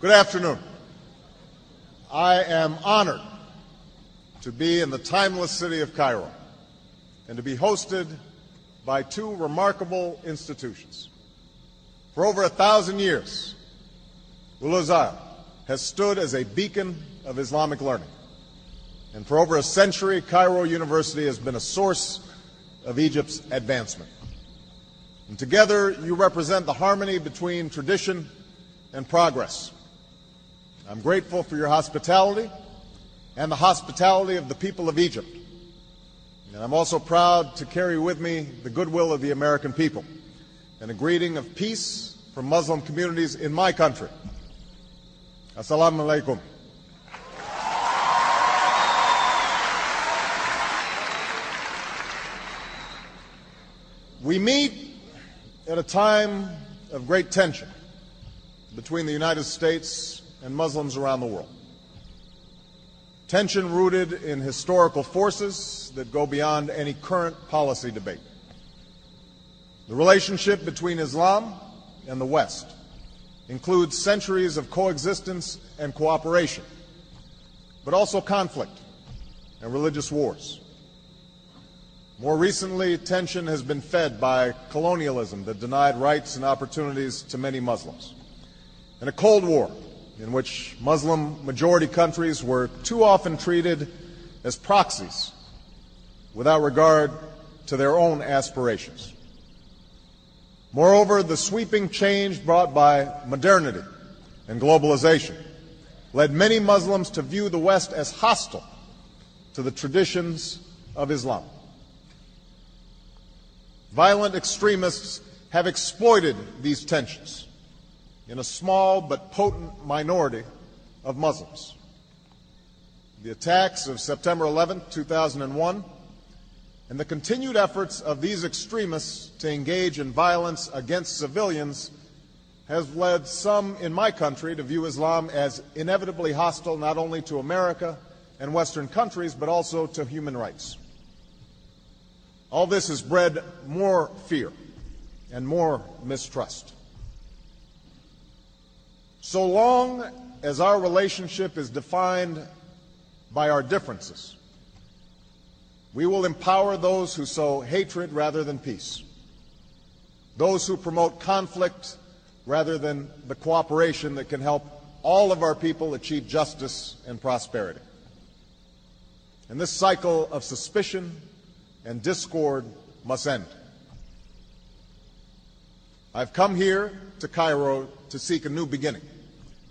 Good afternoon. I am honored to be in the timeless city of Cairo and to be hosted by two remarkable institutions. For over a thousand years, Al Azhar has stood as a beacon of Islamic learning. And for over a century, Cairo University has been a source of Egypt's advancement. And together, you represent the harmony between tradition and progress. I'm grateful for your hospitality and the hospitality of the people of Egypt. And I'm also proud to carry with me the goodwill of the American people and a greeting of peace from Muslim communities in my country. Assalamu alaikum. We meet at a time of great tension between the United States and Muslims around the world. Tension rooted in historical forces that go beyond any current policy debate. The relationship between Islam and the West includes centuries of coexistence and cooperation, but also conflict and religious wars. More recently, tension has been fed by colonialism that denied rights and opportunities to many Muslims, and a Cold War in which Muslim majority countries were too often treated as proxies without regard to their own aspirations. Moreover, the sweeping change brought by modernity and globalization led many Muslims to view the West as hostile to the traditions of Islam. Violent extremists have exploited these tensions in a small but potent minority of Muslims. The attacks of September 11, 2001, and the continued efforts of these extremists to engage in violence against civilians has led some in my country to view Islam as inevitably hostile not only to America and Western countries, but also to human rights. All this has bred more fear and more mistrust. So long as our relationship is defined by our differences, we will empower those who sow hatred rather than peace, those who promote conflict rather than the cooperation that can help all of our people achieve justice and prosperity. And this cycle of suspicion and discord must end. I've come here to Cairo to seek a new beginning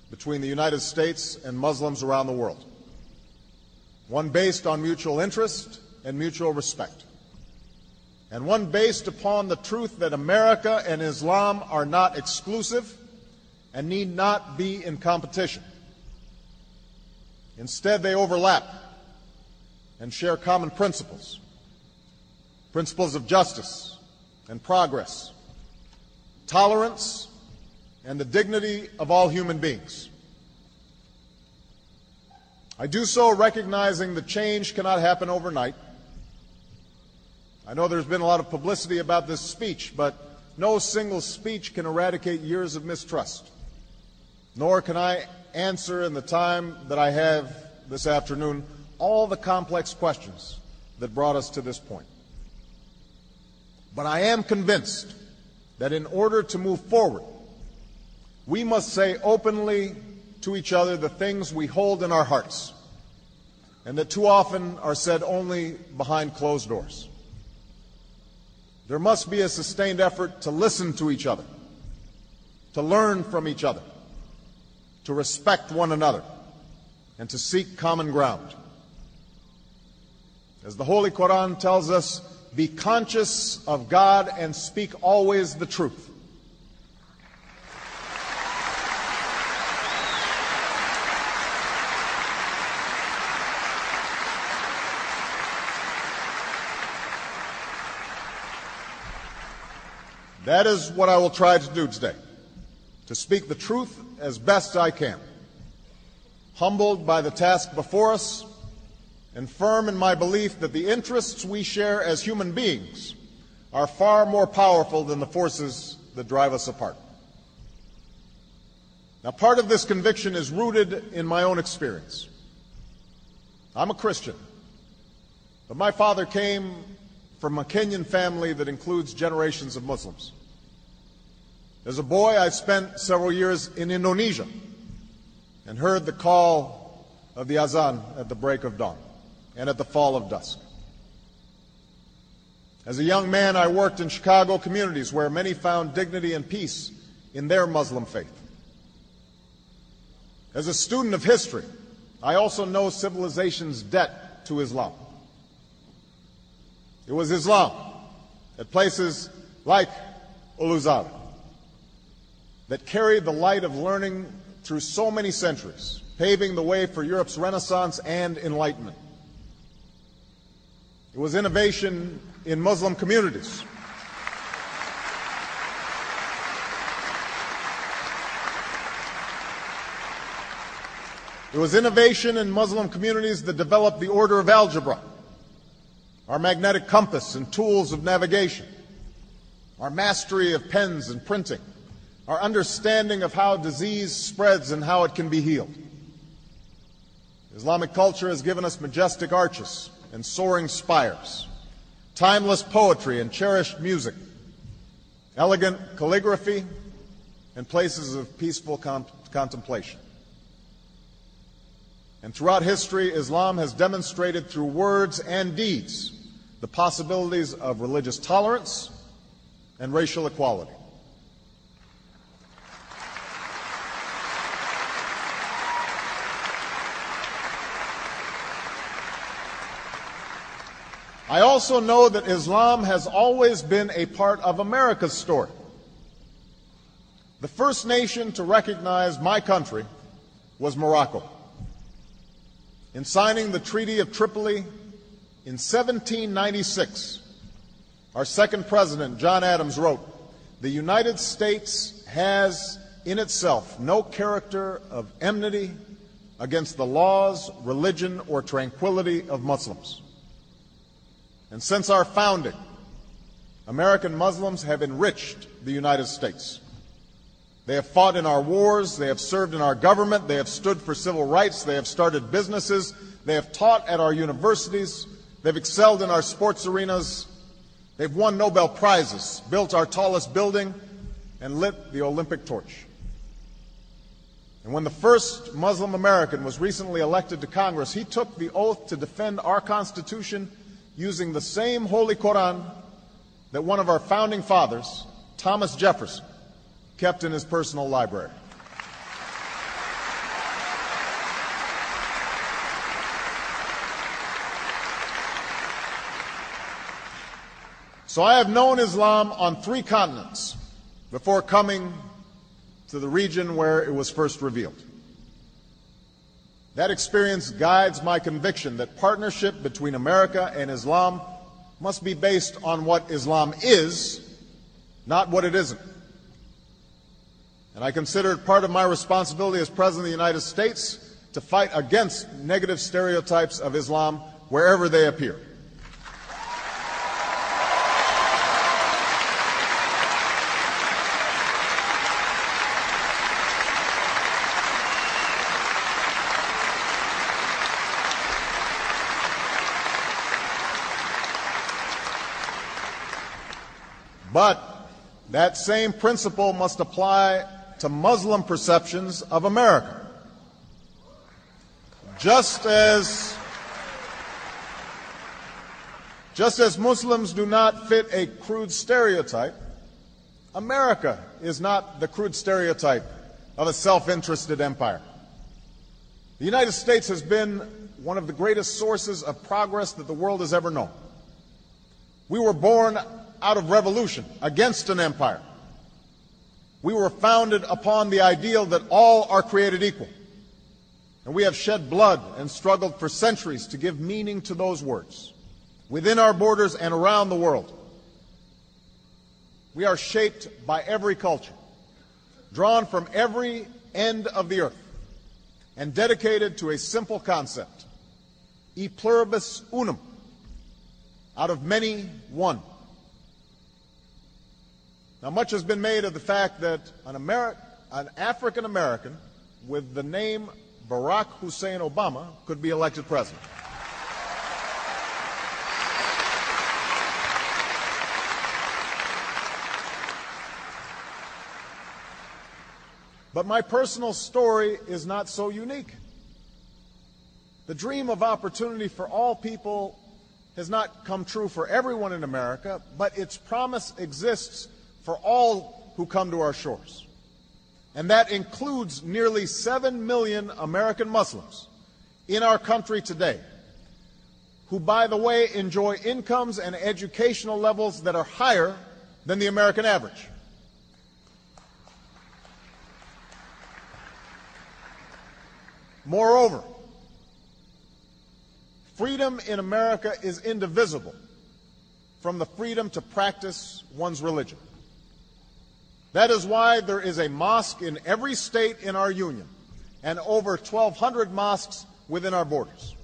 between the United States and Muslims around the world, one based on mutual interest and mutual respect, and one based upon the truth that America and Islam are not exclusive and need not be in competition. Instead, they overlap and share common principles. Principles of justice and progress, tolerance, and the dignity of all human beings. I do so recognizing that change cannot happen overnight. I know there's been a lot of publicity about this speech, but no single speech can eradicate years of mistrust. Nor can I answer in the time that I have this afternoon all the complex questions that brought us to this point. But I am convinced that in order to move forward, we must say openly to each other the things we hold in our hearts and that too often are said only behind closed doors. There must be a sustained effort to listen to each other, to learn from each other, to respect one another, and to seek common ground. As the Holy Quran tells us, be conscious of God and speak always the truth. That is what I will try to do today, to speak the truth as best I can. Humbled by the task before us, and firm in my belief that the interests we share as human beings are far more powerful than the forces that drive us apart. Now, part of this conviction is rooted in my own experience. I'm a Christian, but my father came from a Kenyan family that includes generations of Muslims. As a boy, I spent several years in Indonesia and heard the call of the azan at the break of dawn and at the fall of dusk. As a young man, I worked in Chicago communities where many found dignity and peace in their Muslim faith. As a student of history, I also know civilization's debt to Islam. It was Islam at places like Al Azhar that carried the light of learning through so many centuries, paving the way for Europe's Renaissance and Enlightenment. It was innovation in Muslim communities. It was innovation in Muslim communities that developed the order of algebra, our magnetic compass and tools of navigation, our mastery of pens and printing, our understanding of how disease spreads and how it can be healed. Islamic culture has given us majestic arches and soaring spires, timeless poetry and cherished music, elegant calligraphy, and places of peaceful con- contemplation. And throughout history, Islam has demonstrated through words and deeds the possibilities of religious tolerance and racial equality. I also know that Islam has always been a part of America's story. The first nation to recognize my country was Morocco. In signing the Treaty of Tripoli in 1796, our second president, John Adams, wrote, The United States has in itself no character of enmity against the laws, religion, or tranquility of Muslims. And since our founding, American Muslims have enriched the United States. They have fought in our wars, they have served in our government, they have stood for civil rights, they have started businesses, they have taught at our universities, they've excelled in our sports arenas, they've won Nobel Prizes, built our tallest building, and lit the Olympic torch. And when the first Muslim American was recently elected to Congress, he took the oath to defend our Constitution using the same Holy Koran that one of our founding fathers, Thomas Jefferson, kept in his personal library. So I have known Islam on three continents before coming to the region where it was first revealed. That experience guides my conviction that partnership between America and Islam must be based on what Islam is, not what it isn't. And I consider it part of my responsibility as President of the United States to fight against negative stereotypes of Islam wherever they appear. But that same principle must apply to Muslim perceptions of America. Just as just as Muslims do not fit a crude stereotype, America is not the crude stereotype of a self-interested empire. The United States has been one of the greatest sources of progress that the world has ever known. We were born out of revolution against an empire. We were founded upon the ideal that all are created equal. And we have shed blood and struggled for centuries to give meaning to those words within our borders and around the world. We are shaped by every culture, drawn from every end of the earth, and dedicated to a simple concept e pluribus unum, out of many, one. Now, much has been made of the fact that an, Ameri- an African American with the name Barack Hussein Obama could be elected president. But my personal story is not so unique. The dream of opportunity for all people has not come true for everyone in America, but its promise exists for all who come to our shores. And that includes nearly 7 million American Muslims in our country today, who, by the way, enjoy incomes and educational levels that are higher than the American average. Moreover, freedom in America is indivisible from the freedom to practice one's religion. That is why there is a mosque in every state in our union and over 1,200 mosques within our borders.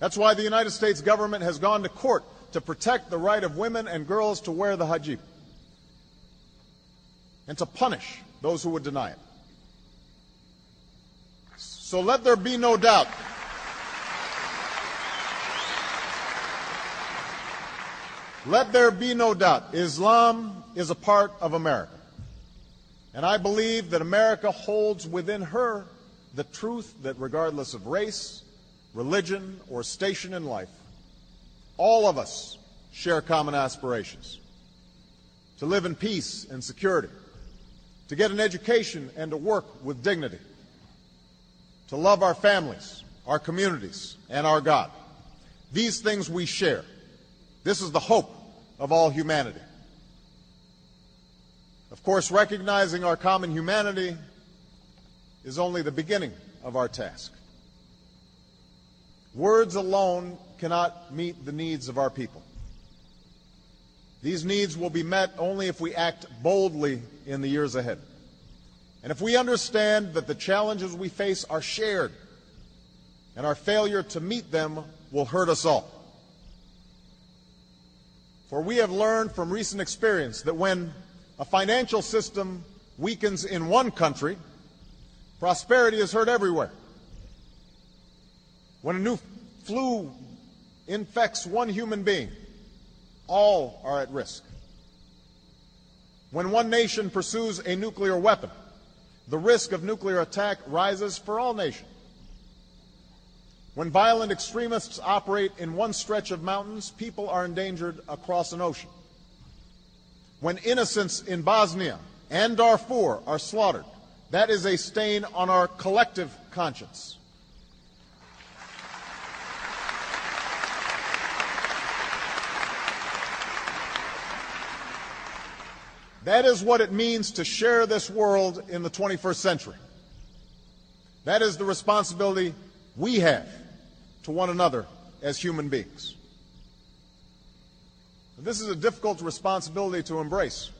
That's why the United States government has gone to court to protect the right of women and girls to wear the hijab and to punish those who would deny it. So let there be no doubt. Let there be no doubt. Islam is a part of America. And I believe that America holds within her the truth that regardless of race, religion, or station in life, all of us share common aspirations to live in peace and security, to get an education and to work with dignity, to love our families, our communities, and our God. These things we share. This is the hope of all humanity. Of course, recognizing our common humanity is only the beginning of our task. Words alone cannot meet the needs of our people. These needs will be met only if we act boldly in the years ahead. And if we understand that the challenges we face are shared and our failure to meet them will hurt us all. For we have learned from recent experience that when a financial system weakens in one country, prosperity is hurt everywhere. When a new flu infects one human being, all are at risk. When one nation pursues a nuclear weapon, the risk of nuclear attack rises for all nations. When violent extremists operate in one stretch of mountains, people are endangered across an ocean. When innocents in Bosnia and Darfur are slaughtered, that is a stain on our collective conscience. That is what it means to share this world in the 21st century. That is the responsibility we have to one another as human beings. This is a difficult responsibility to embrace.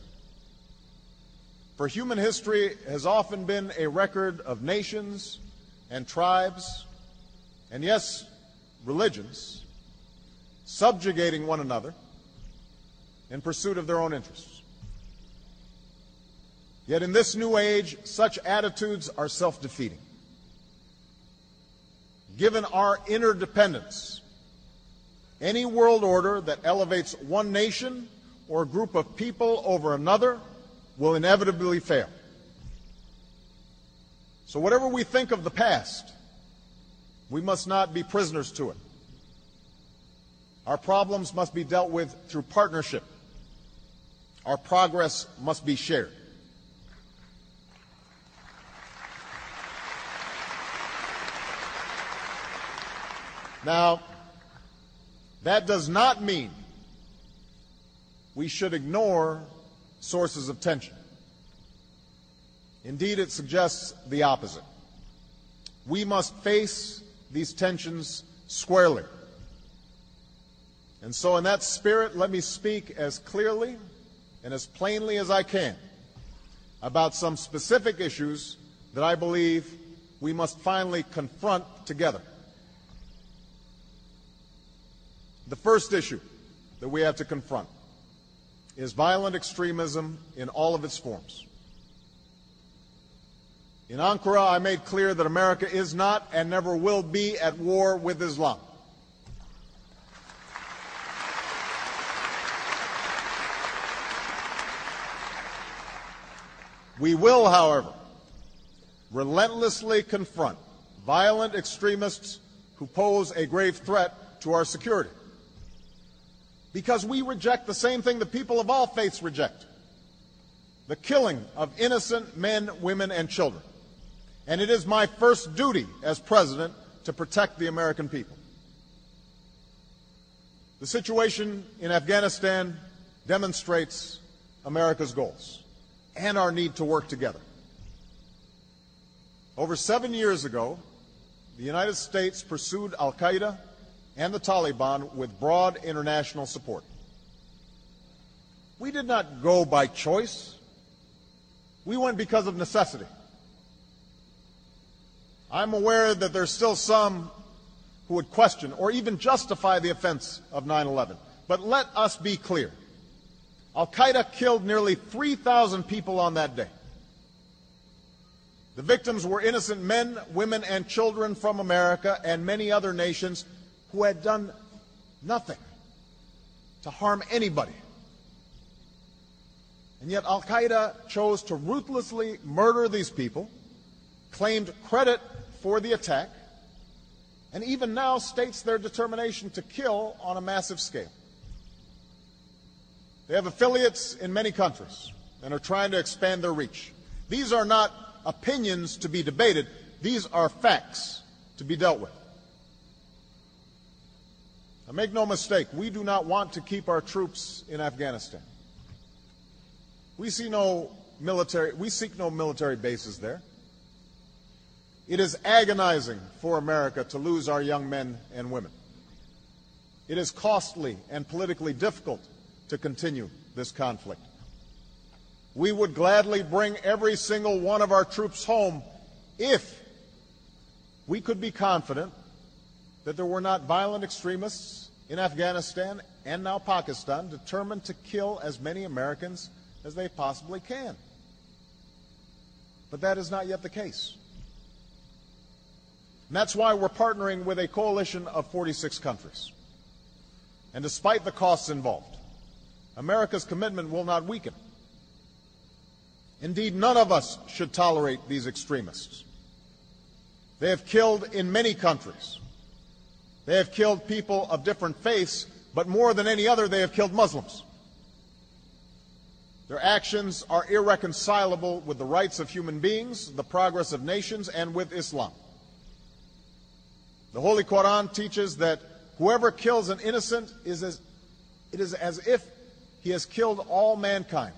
For human history has often been a record of nations and tribes, and yes, religions, subjugating one another in pursuit of their own interests. Yet in this new age, such attitudes are self defeating. Given our interdependence, any world order that elevates one nation or group of people over another will inevitably fail. So, whatever we think of the past, we must not be prisoners to it. Our problems must be dealt with through partnership. Our progress must be shared. Now, that does not mean we should ignore sources of tension. Indeed, it suggests the opposite. We must face these tensions squarely. And so, in that spirit, let me speak as clearly and as plainly as I can about some specific issues that I believe we must finally confront together. The first issue that we have to confront is violent extremism in all of its forms. In Ankara, I made clear that America is not and never will be at war with Islam. We will, however, relentlessly confront violent extremists who pose a grave threat to our security. Because we reject the same thing the people of all faiths reject the killing of innocent men, women, and children. And it is my first duty as president to protect the American people. The situation in Afghanistan demonstrates America's goals and our need to work together. Over seven years ago, the United States pursued Al Qaeda and the Taliban with broad international support. We did not go by choice. We went because of necessity. I'm aware that there's still some who would question or even justify the offense of 9 11. But let us be clear Al Qaeda killed nearly 3,000 people on that day. The victims were innocent men, women, and children from America and many other nations who had done nothing to harm anybody. And yet Al Qaeda chose to ruthlessly murder these people, claimed credit for the attack, and even now states their determination to kill on a massive scale. They have affiliates in many countries and are trying to expand their reach. These are not opinions to be debated, these are facts to be dealt with. Now, make no mistake, we do not want to keep our troops in Afghanistan. We see no military, we seek no military bases there. It is agonizing for America to lose our young men and women. It is costly and politically difficult to continue this conflict. We would gladly bring every single one of our troops home if we could be confident that there were not violent extremists in Afghanistan and now Pakistan determined to kill as many Americans as they possibly can. But that is not yet the case. And that's why we're partnering with a coalition of 46 countries. And despite the costs involved, America's commitment will not weaken. Indeed, none of us should tolerate these extremists. They have killed in many countries. They have killed people of different faiths, but more than any other, they have killed Muslims. Their actions are irreconcilable with the rights of human beings, the progress of nations, and with Islam. The Holy Quran teaches that whoever kills an innocent is as, it is as if he has killed all mankind.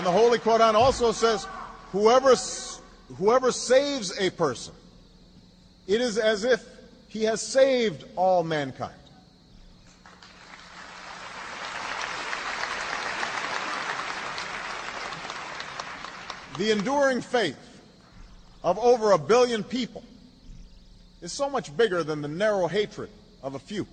And the Holy Quran also says, whoever, whoever saves a person, it is as if he has saved all mankind. The enduring faith of over a billion people is so much bigger than the narrow hatred of a few.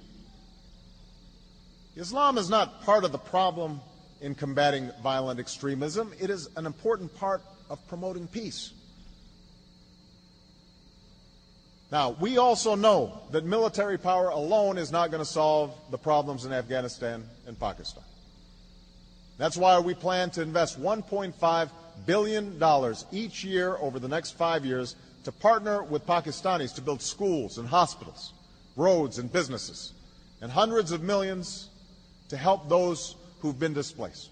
Islam is not part of the problem in combating violent extremism, it is an important part of promoting peace. Now, we also know that military power alone is not going to solve the problems in Afghanistan and Pakistan. That's why we plan to invest 1.5 billion dollars each year over the next five years to partner with Pakistanis to build schools and hospitals, roads and businesses, and hundreds of millions to help those who've been displaced.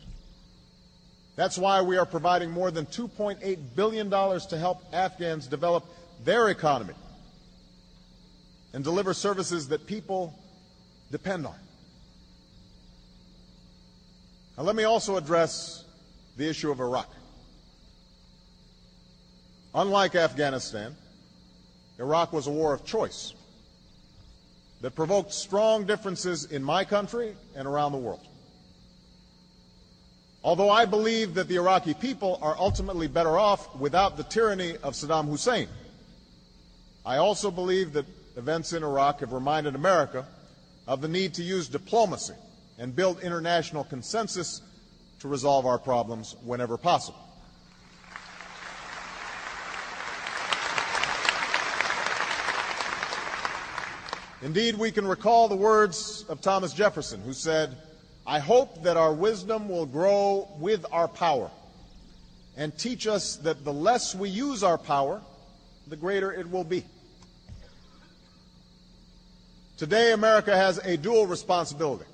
That's why we are providing more than $2.8 billion to help Afghans develop their economy and deliver services that people depend on. Now, let me also address the issue of Iraq. Unlike Afghanistan, Iraq was a war of choice that provoked strong differences in my country and around the world. Although I believe that the Iraqi people are ultimately better off without the tyranny of Saddam Hussein, I also believe that events in Iraq have reminded America of the need to use diplomacy and build international consensus to resolve our problems whenever possible. Indeed, we can recall the words of Thomas Jefferson, who said, I hope that our wisdom will grow with our power and teach us that the less we use our power, the greater it will be. Today, America has a dual responsibility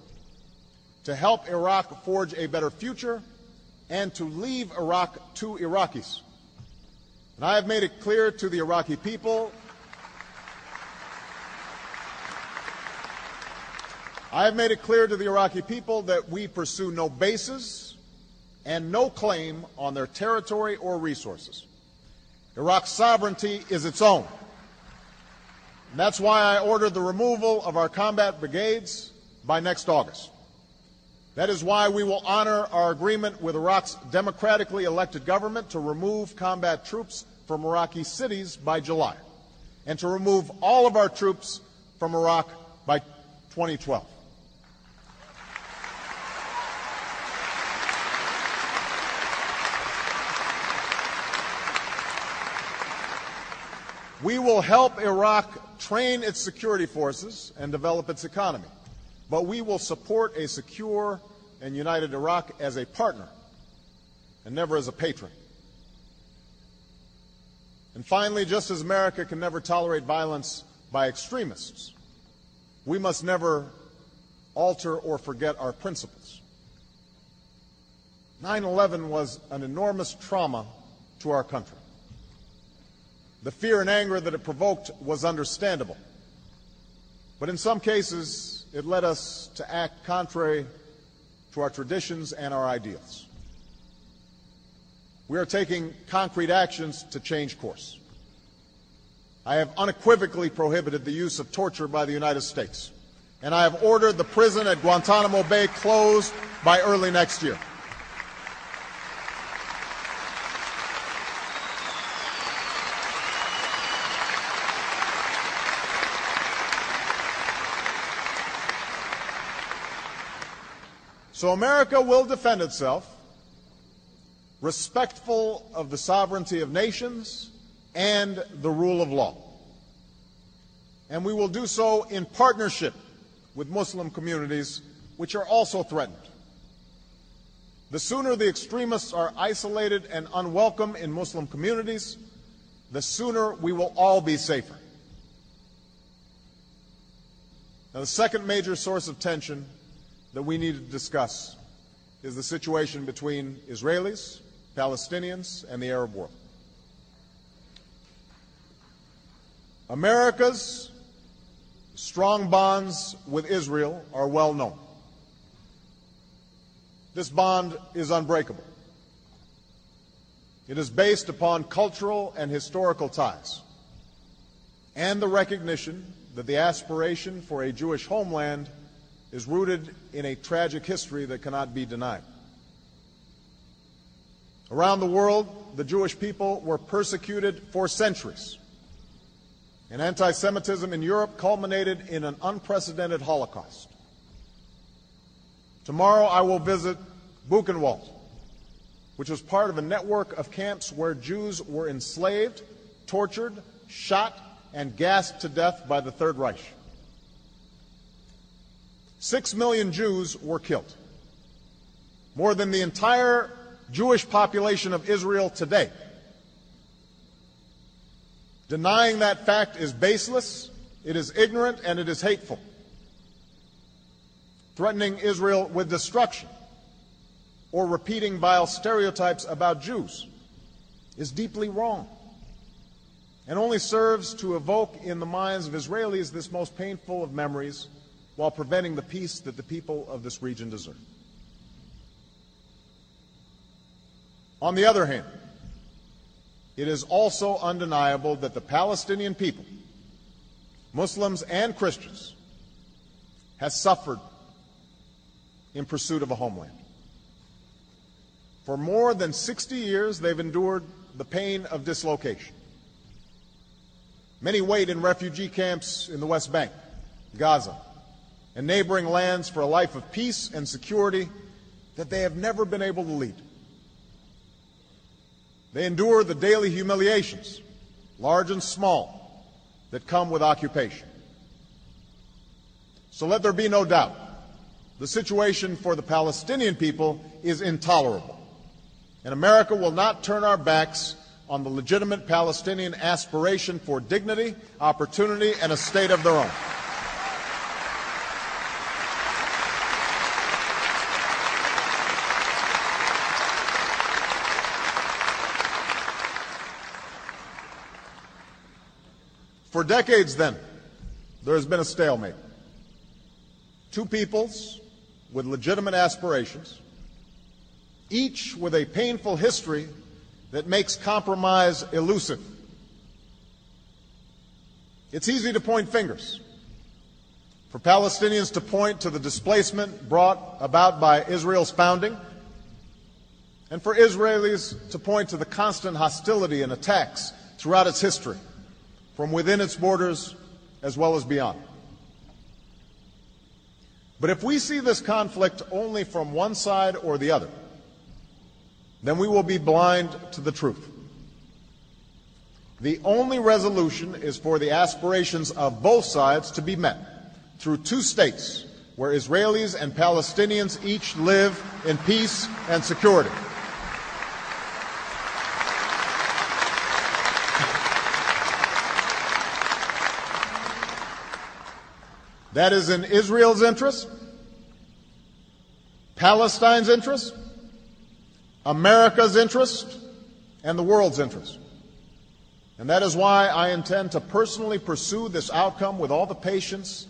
to help Iraq forge a better future and to leave Iraq to Iraqis. And I have made it clear to the Iraqi people I have made it clear to the Iraqi people that we pursue no bases and no claim on their territory or resources. Iraq's sovereignty is its own. And that's why I ordered the removal of our combat brigades by next August. That is why we will honor our agreement with Iraq's democratically elected government to remove combat troops from Iraqi cities by July and to remove all of our troops from Iraq by 2012. We will help Iraq train its security forces and develop its economy, but we will support a secure and united Iraq as a partner and never as a patron. And finally, just as America can never tolerate violence by extremists, we must never alter or forget our principles. 9 11 was an enormous trauma to our country. The fear and anger that it provoked was understandable. But in some cases, it led us to act contrary to our traditions and our ideals. We are taking concrete actions to change course. I have unequivocally prohibited the use of torture by the United States, and I have ordered the prison at Guantanamo Bay closed by early next year. So America will defend itself, respectful of the sovereignty of nations and the rule of law. And we will do so in partnership with Muslim communities, which are also threatened. The sooner the extremists are isolated and unwelcome in Muslim communities, the sooner we will all be safer. Now, the second major source of tension that we need to discuss is the situation between Israelis, Palestinians, and the Arab world. America's strong bonds with Israel are well known. This bond is unbreakable. It is based upon cultural and historical ties and the recognition that the aspiration for a Jewish homeland is rooted in a tragic history that cannot be denied. Around the world, the Jewish people were persecuted for centuries. And anti Semitism in Europe culminated in an unprecedented Holocaust. Tomorrow I will visit Buchenwald, which was part of a network of camps where Jews were enslaved, tortured, shot, and gassed to death by the Third Reich. Six million Jews were killed. More than the entire Jewish population of Israel today. Denying that fact is baseless, it is ignorant, and it is hateful. Threatening Israel with destruction or repeating vile stereotypes about Jews is deeply wrong and only serves to evoke in the minds of Israelis this most painful of memories while preventing the peace that the people of this region deserve. On the other hand, it is also undeniable that the Palestinian people, Muslims and Christians, has suffered in pursuit of a homeland. For more than 60 years, they've endured the pain of dislocation. Many wait in refugee camps in the West Bank, Gaza, and neighboring lands for a life of peace and security that they have never been able to lead. They endure the daily humiliations, large and small, that come with occupation. So let there be no doubt the situation for the Palestinian people is intolerable. And America will not turn our backs on the legitimate Palestinian aspiration for dignity, opportunity, and a state of their own. For decades, then, there has been a stalemate. Two peoples with legitimate aspirations, each with a painful history that makes compromise elusive. It's easy to point fingers. For Palestinians to point to the displacement brought about by Israel's founding, and for Israelis to point to the constant hostility and attacks throughout its history, from within its borders as well as beyond. But if we see this conflict only from one side or the other, then we will be blind to the truth. The only resolution is for the aspirations of both sides to be met through two states where Israelis and Palestinians each live in peace and security. That is in Israel's interest, Palestine's interest, America's interest, and the world's interest. And that is why I intend to personally pursue this outcome with all the patience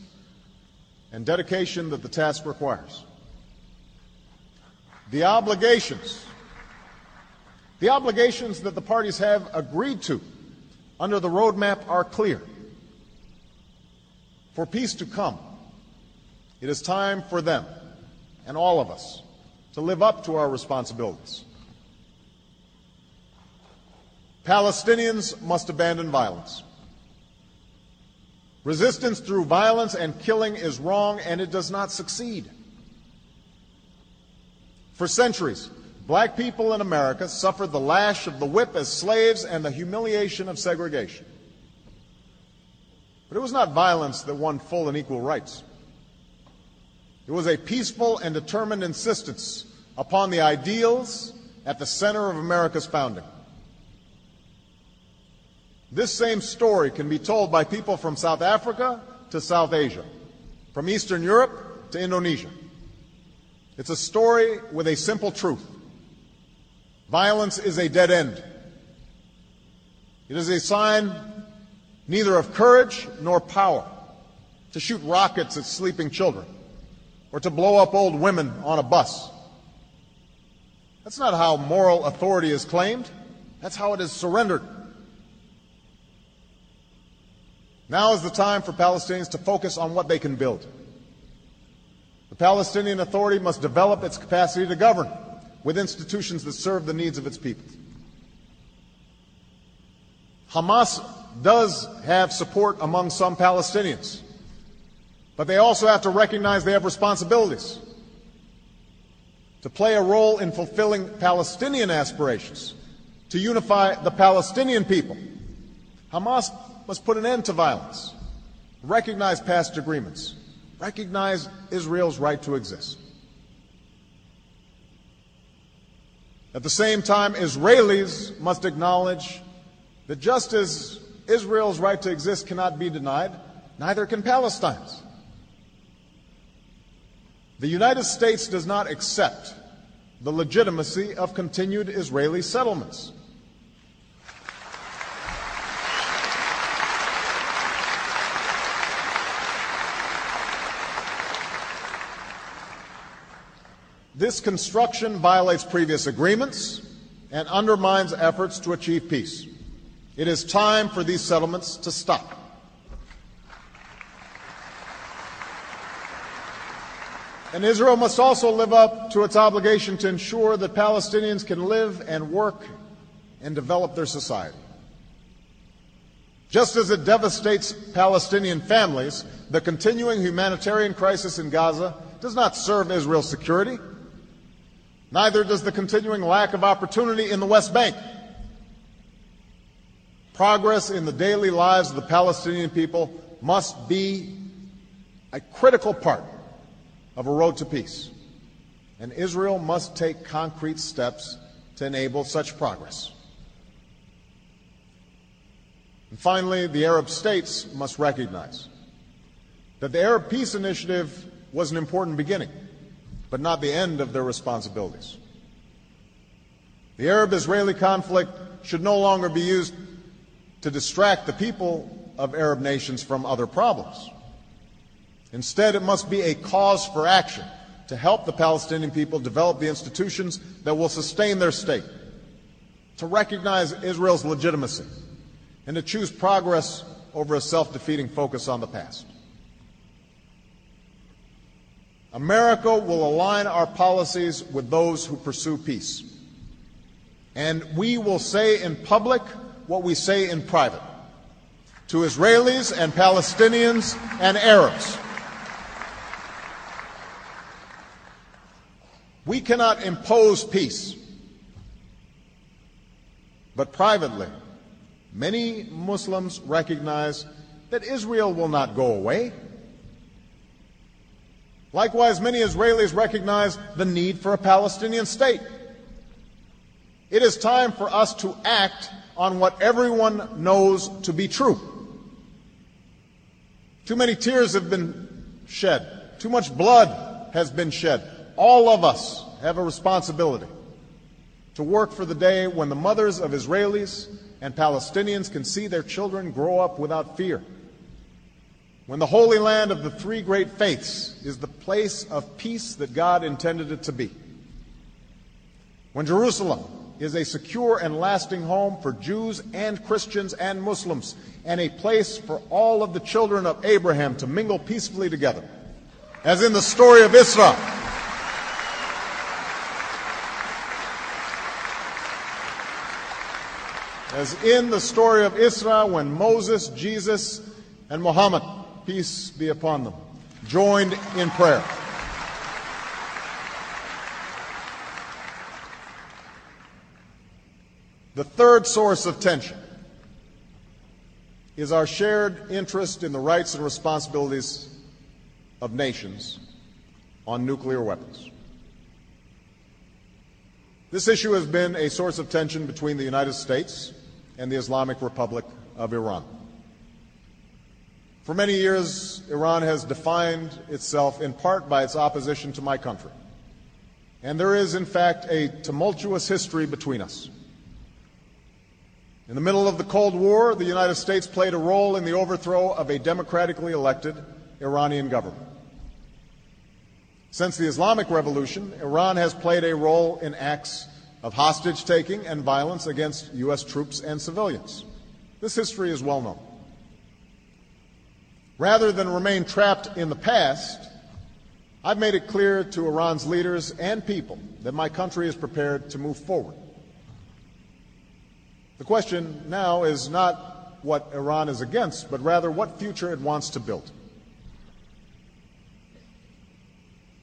and dedication that the task requires. The obligations, the obligations that the parties have agreed to under the roadmap are clear. For peace to come, it is time for them and all of us to live up to our responsibilities. Palestinians must abandon violence. Resistance through violence and killing is wrong and it does not succeed. For centuries, black people in America suffered the lash of the whip as slaves and the humiliation of segregation. But it was not violence that won full and equal rights. It was a peaceful and determined insistence upon the ideals at the center of America's founding. This same story can be told by people from South Africa to South Asia, from Eastern Europe to Indonesia. It's a story with a simple truth. Violence is a dead end. It is a sign neither of courage nor power to shoot rockets at sleeping children or to blow up old women on a bus. That's not how moral authority is claimed. That's how it is surrendered. Now is the time for Palestinians to focus on what they can build. The Palestinian Authority must develop its capacity to govern with institutions that serve the needs of its people. Hamas does have support among some Palestinians, but they also have to recognize they have responsibilities to play a role in fulfilling Palestinian aspirations, to unify the Palestinian people. Hamas must put an end to violence, recognize past agreements, recognize Israel's right to exist. At the same time, Israelis must acknowledge that just as Israel's right to exist cannot be denied, neither can Palestine's. The United States does not accept the legitimacy of continued Israeli settlements. This construction violates previous agreements and undermines efforts to achieve peace. It is time for these settlements to stop. And Israel must also live up to its obligation to ensure that Palestinians can live and work and develop their society. Just as it devastates Palestinian families, the continuing humanitarian crisis in Gaza does not serve Israel's security. Neither does the continuing lack of opportunity in the West Bank. Progress in the daily lives of the Palestinian people must be a critical part of a road to peace. And Israel must take concrete steps to enable such progress. And finally, the Arab states must recognize that the Arab Peace Initiative was an important beginning, but not the end of their responsibilities. The Arab Israeli conflict should no longer be used to distract the people of Arab nations from other problems. Instead, it must be a cause for action to help the Palestinian people develop the institutions that will sustain their state, to recognize Israel's legitimacy, and to choose progress over a self defeating focus on the past. America will align our policies with those who pursue peace. And we will say in public what we say in private to Israelis and Palestinians and Arabs. We cannot impose peace. But privately, many Muslims recognize that Israel will not go away. Likewise, many Israelis recognize the need for a Palestinian state. It is time for us to act on what everyone knows to be true. Too many tears have been shed. Too much blood has been shed. All of us have a responsibility to work for the day when the mothers of Israelis and Palestinians can see their children grow up without fear. When the Holy Land of the three great faiths is the place of peace that God intended it to be. When Jerusalem is a secure and lasting home for Jews and Christians and Muslims, and a place for all of the children of Abraham to mingle peacefully together, as in the story of Isra. As in the story of Isra, when Moses, Jesus, and Muhammad, peace be upon them, joined in prayer. The third source of tension is our shared interest in the rights and responsibilities of nations on nuclear weapons. This issue has been a source of tension between the United States and the Islamic Republic of Iran. For many years, Iran has defined itself in part by its opposition to my country. And there is, in fact, a tumultuous history between us. In the middle of the Cold War, the United States played a role in the overthrow of a democratically elected Iranian government. Since the Islamic Revolution, Iran has played a role in acts of hostage taking and violence against U.S. troops and civilians. This history is well known. Rather than remain trapped in the past, I've made it clear to Iran's leaders and people that my country is prepared to move forward. The question now is not what Iran is against, but rather what future it wants to build.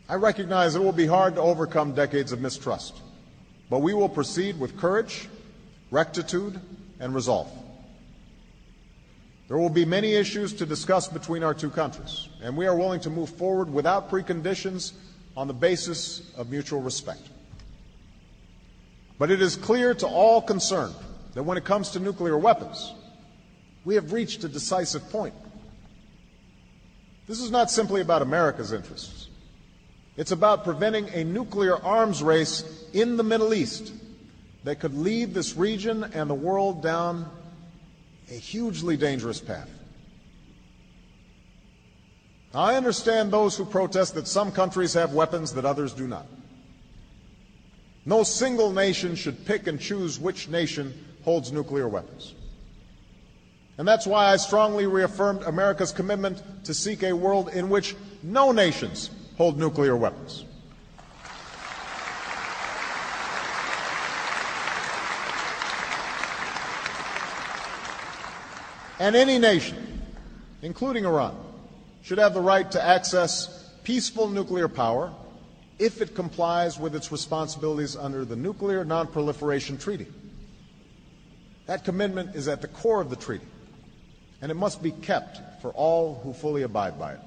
I recognize it will be hard to overcome decades of mistrust, but we will proceed with courage, rectitude, and resolve. There will be many issues to discuss between our two countries, and we are willing to move forward without preconditions on the basis of mutual respect. But it is clear to all concerned that when it comes to nuclear weapons, we have reached a decisive point. This is not simply about America's interests. It's about preventing a nuclear arms race in the Middle East that could lead this region and the world down a hugely dangerous path. I understand those who protest that some countries have weapons that others do not. No single nation should pick and choose which nation holds nuclear weapons. And that's why I strongly reaffirmed America's commitment to seek a world in which no nations hold nuclear weapons. And any nation, including Iran, should have the right to access peaceful nuclear power if it complies with its responsibilities under the Nuclear Nonproliferation Treaty. That commitment is at the core of the treaty, and it must be kept for all who fully abide by it.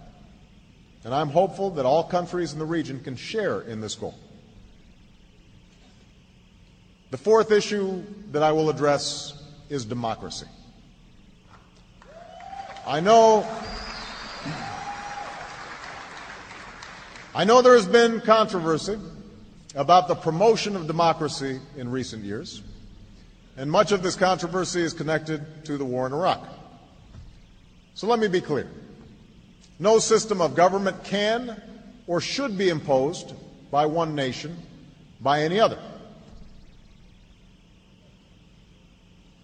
And I'm hopeful that all countries in the region can share in this goal. The fourth issue that I will address is democracy. I know I know there has been controversy about the promotion of democracy in recent years, and much of this controversy is connected to the war in Iraq. So let me be clear. No system of government can or should be imposed by one nation by any other.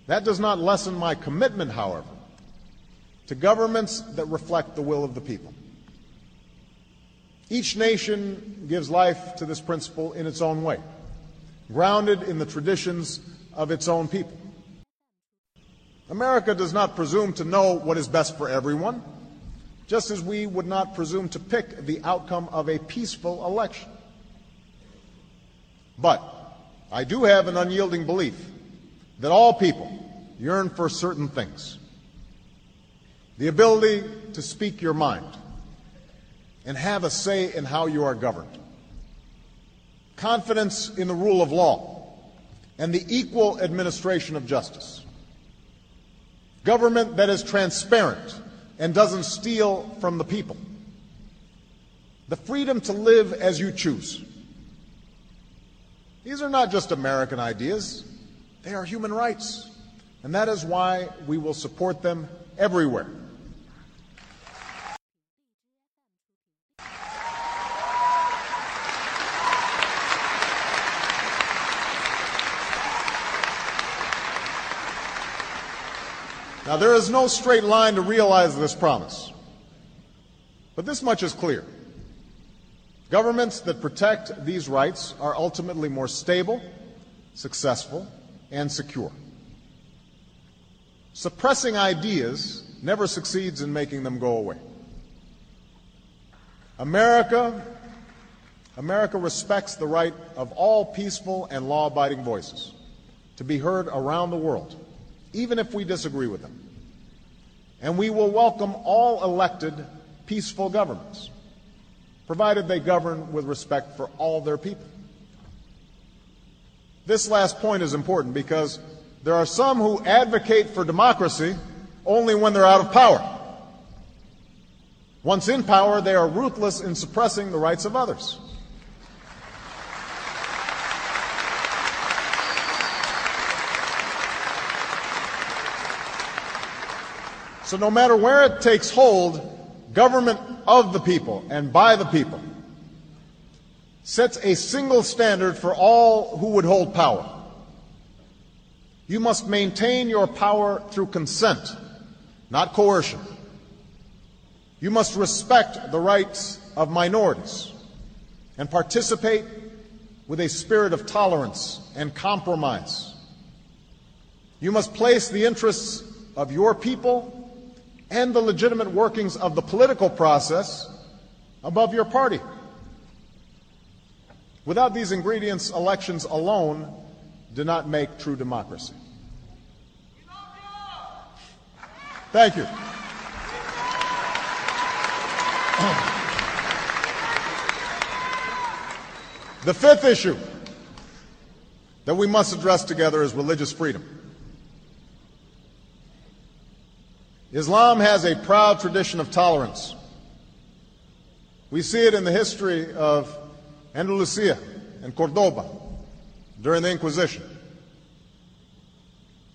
That does not lessen my commitment, however, to governments that reflect the will of the people. Each nation gives life to this principle in its own way, grounded in the traditions of its own people. America does not presume to know what is best for everyone, just as we would not presume to pick the outcome of a peaceful election. But I do have an unyielding belief that all people yearn for certain things the ability to speak your mind and have a say in how you are governed. Confidence in the rule of law and the equal administration of justice. Government that is transparent and doesn't steal from the people. The freedom to live as you choose. These are not just American ideas, they are human rights. And that is why we will support them everywhere. Now, there is no straight line to realize this promise. But this much is clear. Governments that protect these rights are ultimately more stable, successful, and secure. Suppressing ideas never succeeds in making them go away. America, America respects the right of all peaceful and law abiding voices to be heard around the world even if we disagree with them. And we will welcome all elected peaceful governments, provided they govern with respect for all their people. This last point is important because there are some who advocate for democracy only when they're out of power. Once in power, they are ruthless in suppressing the rights of others. So, no matter where it takes hold, government of the people and by the people sets a single standard for all who would hold power. You must maintain your power through consent, not coercion. You must respect the rights of minorities and participate with a spirit of tolerance and compromise. You must place the interests of your people and the legitimate workings of the political process above your party. Without these ingredients, elections alone do not make true democracy. Thank you. The fifth issue that we must address together is religious freedom. Islam has a proud tradition of tolerance. We see it in the history of Andalusia and Cordoba during the Inquisition.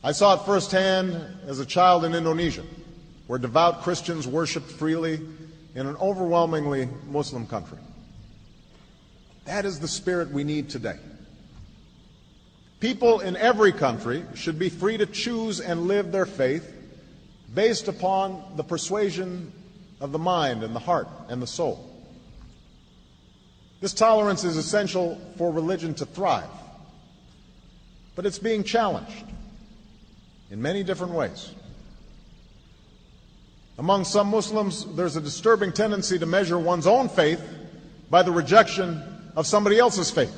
I saw it firsthand as a child in Indonesia, where devout Christians worshiped freely in an overwhelmingly Muslim country. That is the spirit we need today. People in every country should be free to choose and live their faith based upon the persuasion of the mind and the heart and the soul. This tolerance is essential for religion to thrive, but it's being challenged in many different ways. Among some Muslims, there's a disturbing tendency to measure one's own faith by the rejection of somebody else's faith.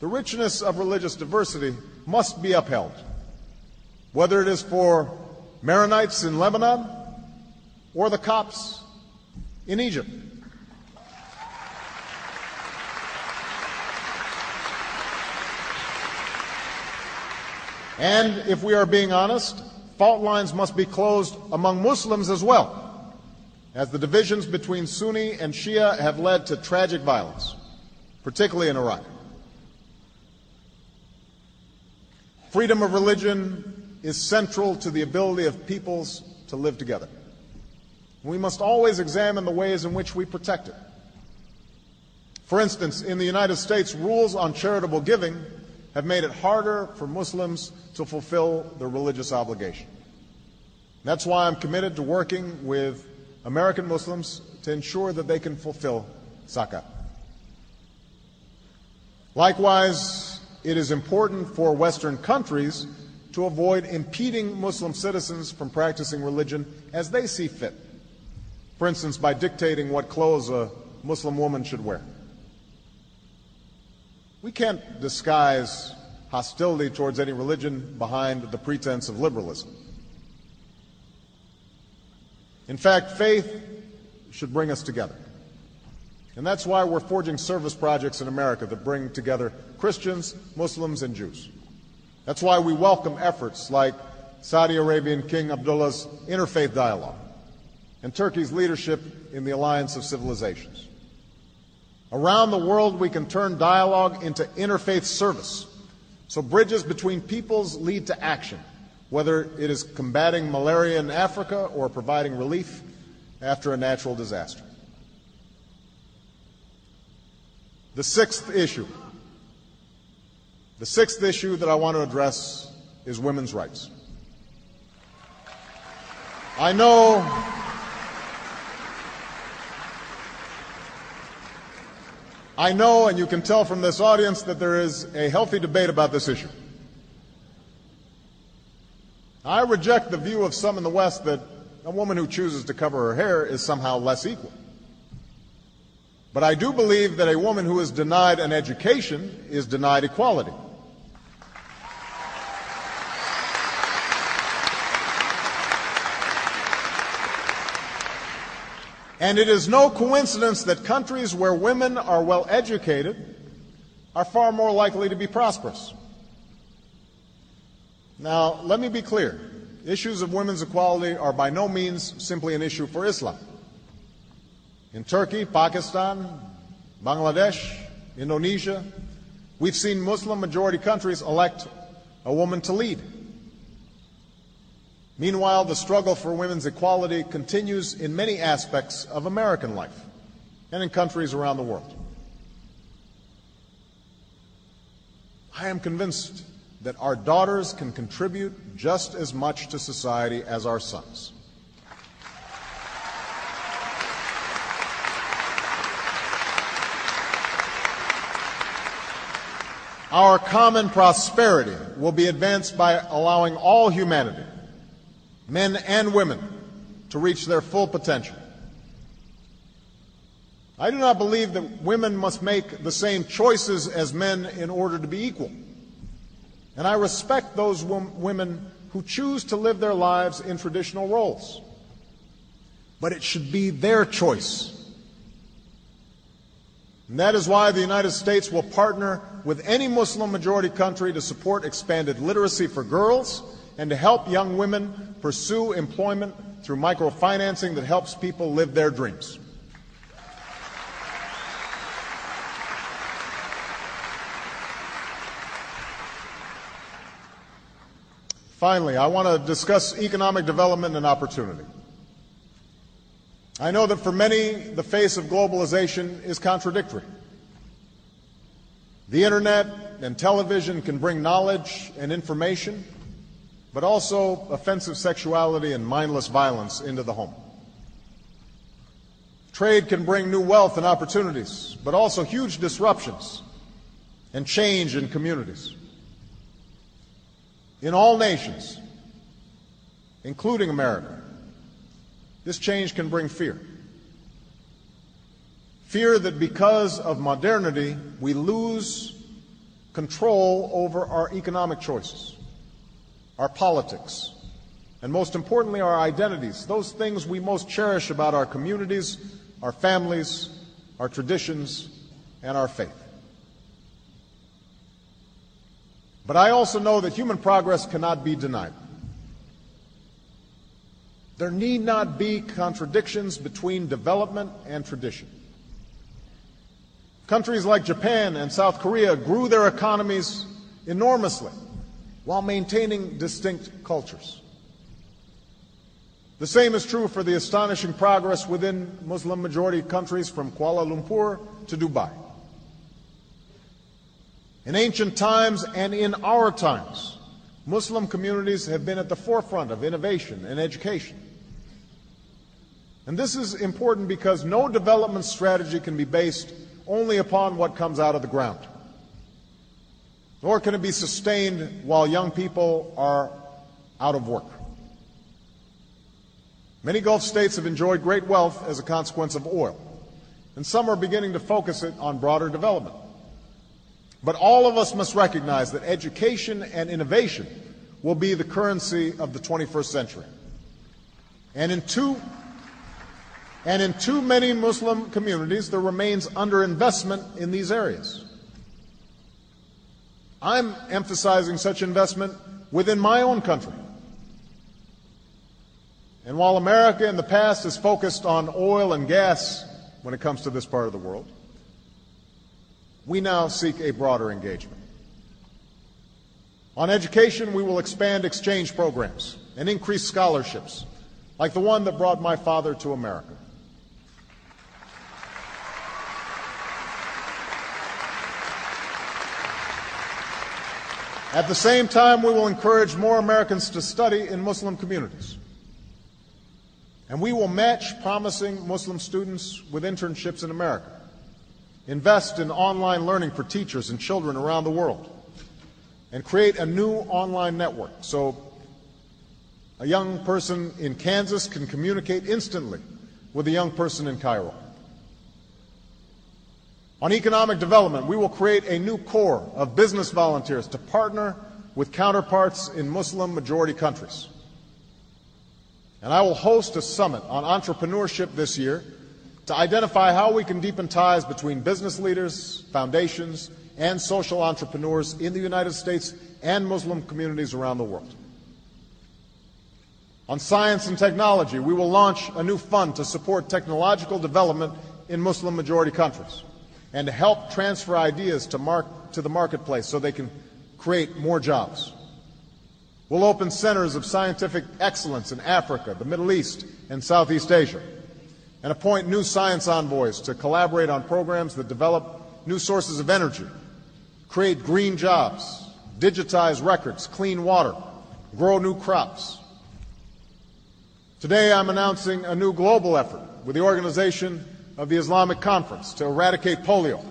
The richness of religious diversity must be upheld, whether it is for Maronites in Lebanon or the Copts in Egypt. And if we are being honest, fault lines must be closed among Muslims as well, as the divisions between Sunni and Shia have led to tragic violence, particularly in Iraq. Freedom of religion is central to the ability of peoples to live together. We must always examine the ways in which we protect it. For instance, in the United States, rules on charitable giving have made it harder for Muslims to fulfill their religious obligation. That's why I'm committed to working with American Muslims to ensure that they can fulfill zakat. Likewise, it is important for Western countries to avoid impeding Muslim citizens from practicing religion as they see fit. For instance, by dictating what clothes a Muslim woman should wear. We can't disguise hostility towards any religion behind the pretense of liberalism. In fact, faith should bring us together. And that's why we're forging service projects in America that bring together Christians, Muslims, and Jews. That's why we welcome efforts like Saudi Arabian King Abdullah's interfaith dialogue and Turkey's leadership in the Alliance of Civilizations. Around the world, we can turn dialogue into interfaith service. So bridges between peoples lead to action, whether it is combating malaria in Africa or providing relief after a natural disaster. The sixth issue. The sixth issue that I want to address is women's rights. I know I know, and you can tell from this audience, that there is a healthy debate about this issue. I reject the view of some in the West that a woman who chooses to cover her hair is somehow less equal. But I do believe that a woman who is denied an education is denied equality. And it is no coincidence that countries where women are well educated are far more likely to be prosperous. Now, let me be clear. Issues of women's equality are by no means simply an issue for Islam. In Turkey, Pakistan, Bangladesh, Indonesia, we've seen Muslim majority countries elect a woman to lead. Meanwhile, the struggle for women's equality continues in many aspects of American life and in countries around the world. I am convinced that our daughters can contribute just as much to society as our sons. Our common prosperity will be advanced by allowing all humanity men and women, to reach their full potential. I do not believe that women must make the same choices as men in order to be equal. And I respect those women who choose to live their lives in traditional roles. But it should be their choice. And that is why the United States will partner with any Muslim majority country to support expanded literacy for girls and to help young women pursue employment through microfinancing that helps people live their dreams. Finally, I want to discuss economic development and opportunity. I know that for many, the face of globalization is contradictory. The internet and television can bring knowledge and information but also offensive sexuality and mindless violence into the home. Trade can bring new wealth and opportunities, but also huge disruptions and change in communities. In all nations, including America, this change can bring fear. Fear that because of modernity, we lose control over our economic choices, our politics, and most importantly, our identities, those things we most cherish about our communities, our families, our traditions, and our faith. But I also know that human progress cannot be denied. There need not be contradictions between development and tradition. Countries like Japan and South Korea grew their economies enormously while maintaining distinct cultures. The same is true for the astonishing progress within Muslim majority countries from Kuala Lumpur to Dubai. In ancient times and in our times, Muslim communities have been at the forefront of innovation and education. And this is important because no development strategy can be based only upon what comes out of the ground. Nor can it be sustained while young people are out of work. Many Gulf states have enjoyed great wealth as a consequence of oil, and some are beginning to focus it on broader development. But all of us must recognize that education and innovation will be the currency of the 21st century. And in too, and in too many Muslim communities, there remains underinvestment in these areas. I'm emphasizing such investment within my own country. And while America in the past has focused on oil and gas when it comes to this part of the world, we now seek a broader engagement. On education, we will expand exchange programs and increase scholarships, like the one that brought my father to America. At the same time, we will encourage more Americans to study in Muslim communities. And we will match promising Muslim students with internships in America, invest in online learning for teachers and children around the world, and create a new online network so a young person in Kansas can communicate instantly with a young person in Cairo. On economic development, we will create a new corps of business volunteers to partner with counterparts in Muslim majority countries. And I will host a summit on entrepreneurship this year to identify how we can deepen ties between business leaders, foundations, and social entrepreneurs in the United States and Muslim communities around the world. On science and technology, we will launch a new fund to support technological development in Muslim majority countries and help transfer ideas to, mark, to the marketplace so they can create more jobs. We'll open centers of scientific excellence in Africa, the Middle East, and Southeast Asia, and appoint new science envoys to collaborate on programs that develop new sources of energy, create green jobs, digitize records, clean water, grow new crops. Today I'm announcing a new global effort with the organization of the Islamic Conference to eradicate polio.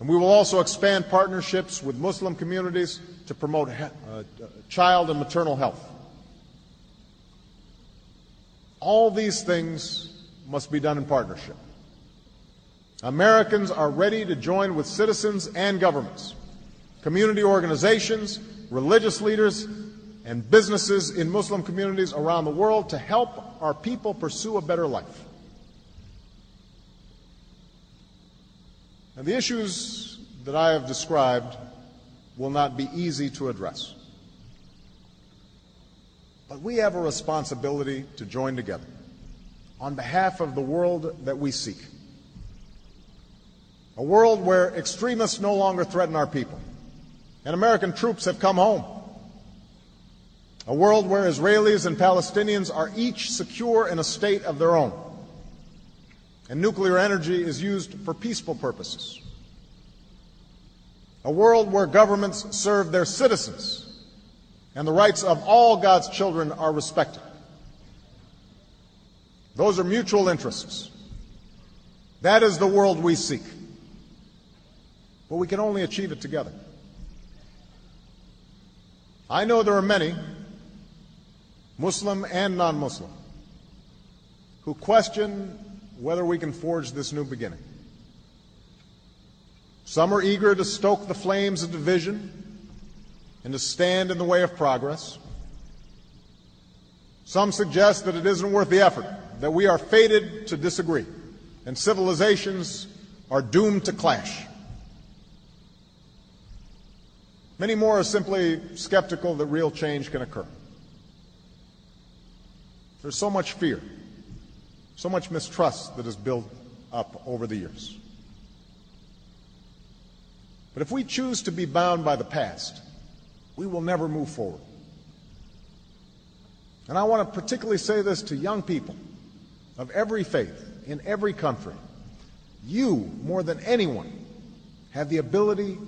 And we will also expand partnerships with Muslim communities to promote uh, child and maternal health. All these things must be done in partnership. Americans are ready to join with citizens and governments, community organizations, religious leaders, and businesses in Muslim communities around the world to help our people pursue a better life. And the issues that I have described will not be easy to address. But we have a responsibility to join together on behalf of the world that we seek. A world where extremists no longer threaten our people and American troops have come home. A world where Israelis and Palestinians are each secure in a state of their own and nuclear energy is used for peaceful purposes. A world where governments serve their citizens and the rights of all God's children are respected. Those are mutual interests. That is the world we seek. But we can only achieve it together. I know there are many Muslim and non Muslim, who question whether we can forge this new beginning. Some are eager to stoke the flames of division and to stand in the way of progress. Some suggest that it isn't worth the effort, that we are fated to disagree, and civilizations are doomed to clash. Many more are simply skeptical that real change can occur. There's so much fear, so much mistrust that has built up over the years. But if we choose to be bound by the past, we will never move forward. And I want to particularly say this to young people of every faith in every country. You, more than anyone, have the ability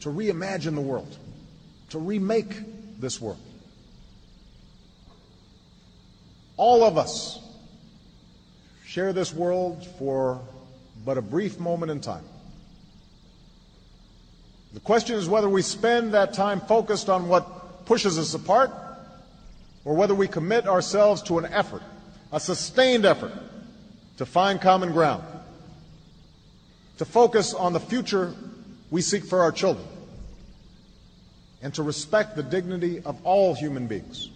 to reimagine the world, to remake this world. All of us share this world for but a brief moment in time. The question is whether we spend that time focused on what pushes us apart or whether we commit ourselves to an effort, a sustained effort, to find common ground, to focus on the future we seek for our children, and to respect the dignity of all human beings.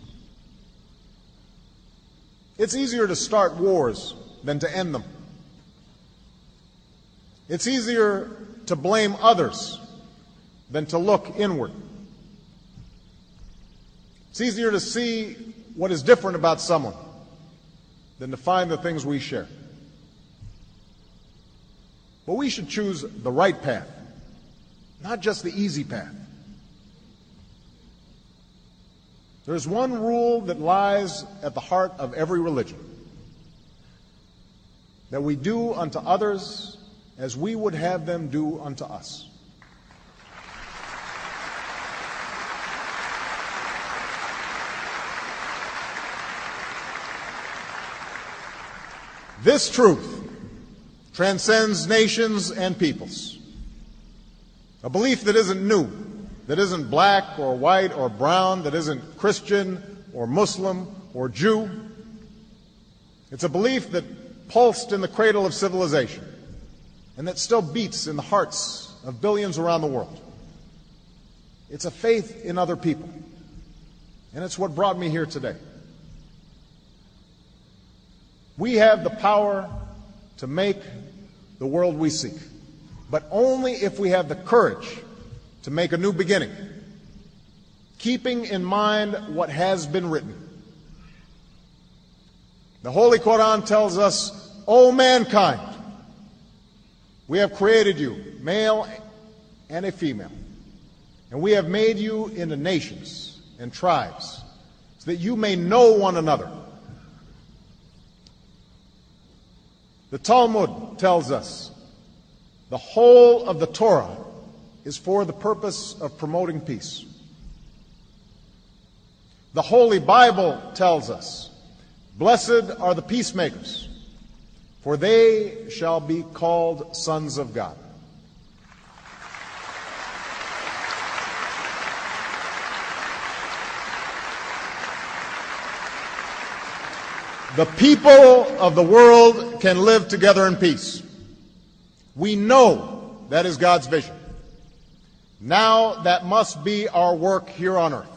It's easier to start wars than to end them. It's easier to blame others than to look inward. It's easier to see what is different about someone than to find the things we share. But we should choose the right path, not just the easy path. There's one rule that lies at the heart of every religion that we do unto others as we would have them do unto us. This truth transcends nations and peoples. A belief that isn't new, that isn't black or white or brown, that isn't Christian or Muslim or Jew. It's a belief that pulsed in the cradle of civilization and that still beats in the hearts of billions around the world. It's a faith in other people. And it's what brought me here today. We have the power to make the world we seek, but only if we have the courage to make a new beginning, keeping in mind what has been written. The Holy Quran tells us, O mankind, we have created you, male and a female, and we have made you into nations and tribes, so that you may know one another The Talmud tells us the whole of the Torah is for the purpose of promoting peace. The Holy Bible tells us, Blessed are the peacemakers, for they shall be called sons of God. The people of the world can live together in peace. We know that is God's vision. Now that must be our work here on earth.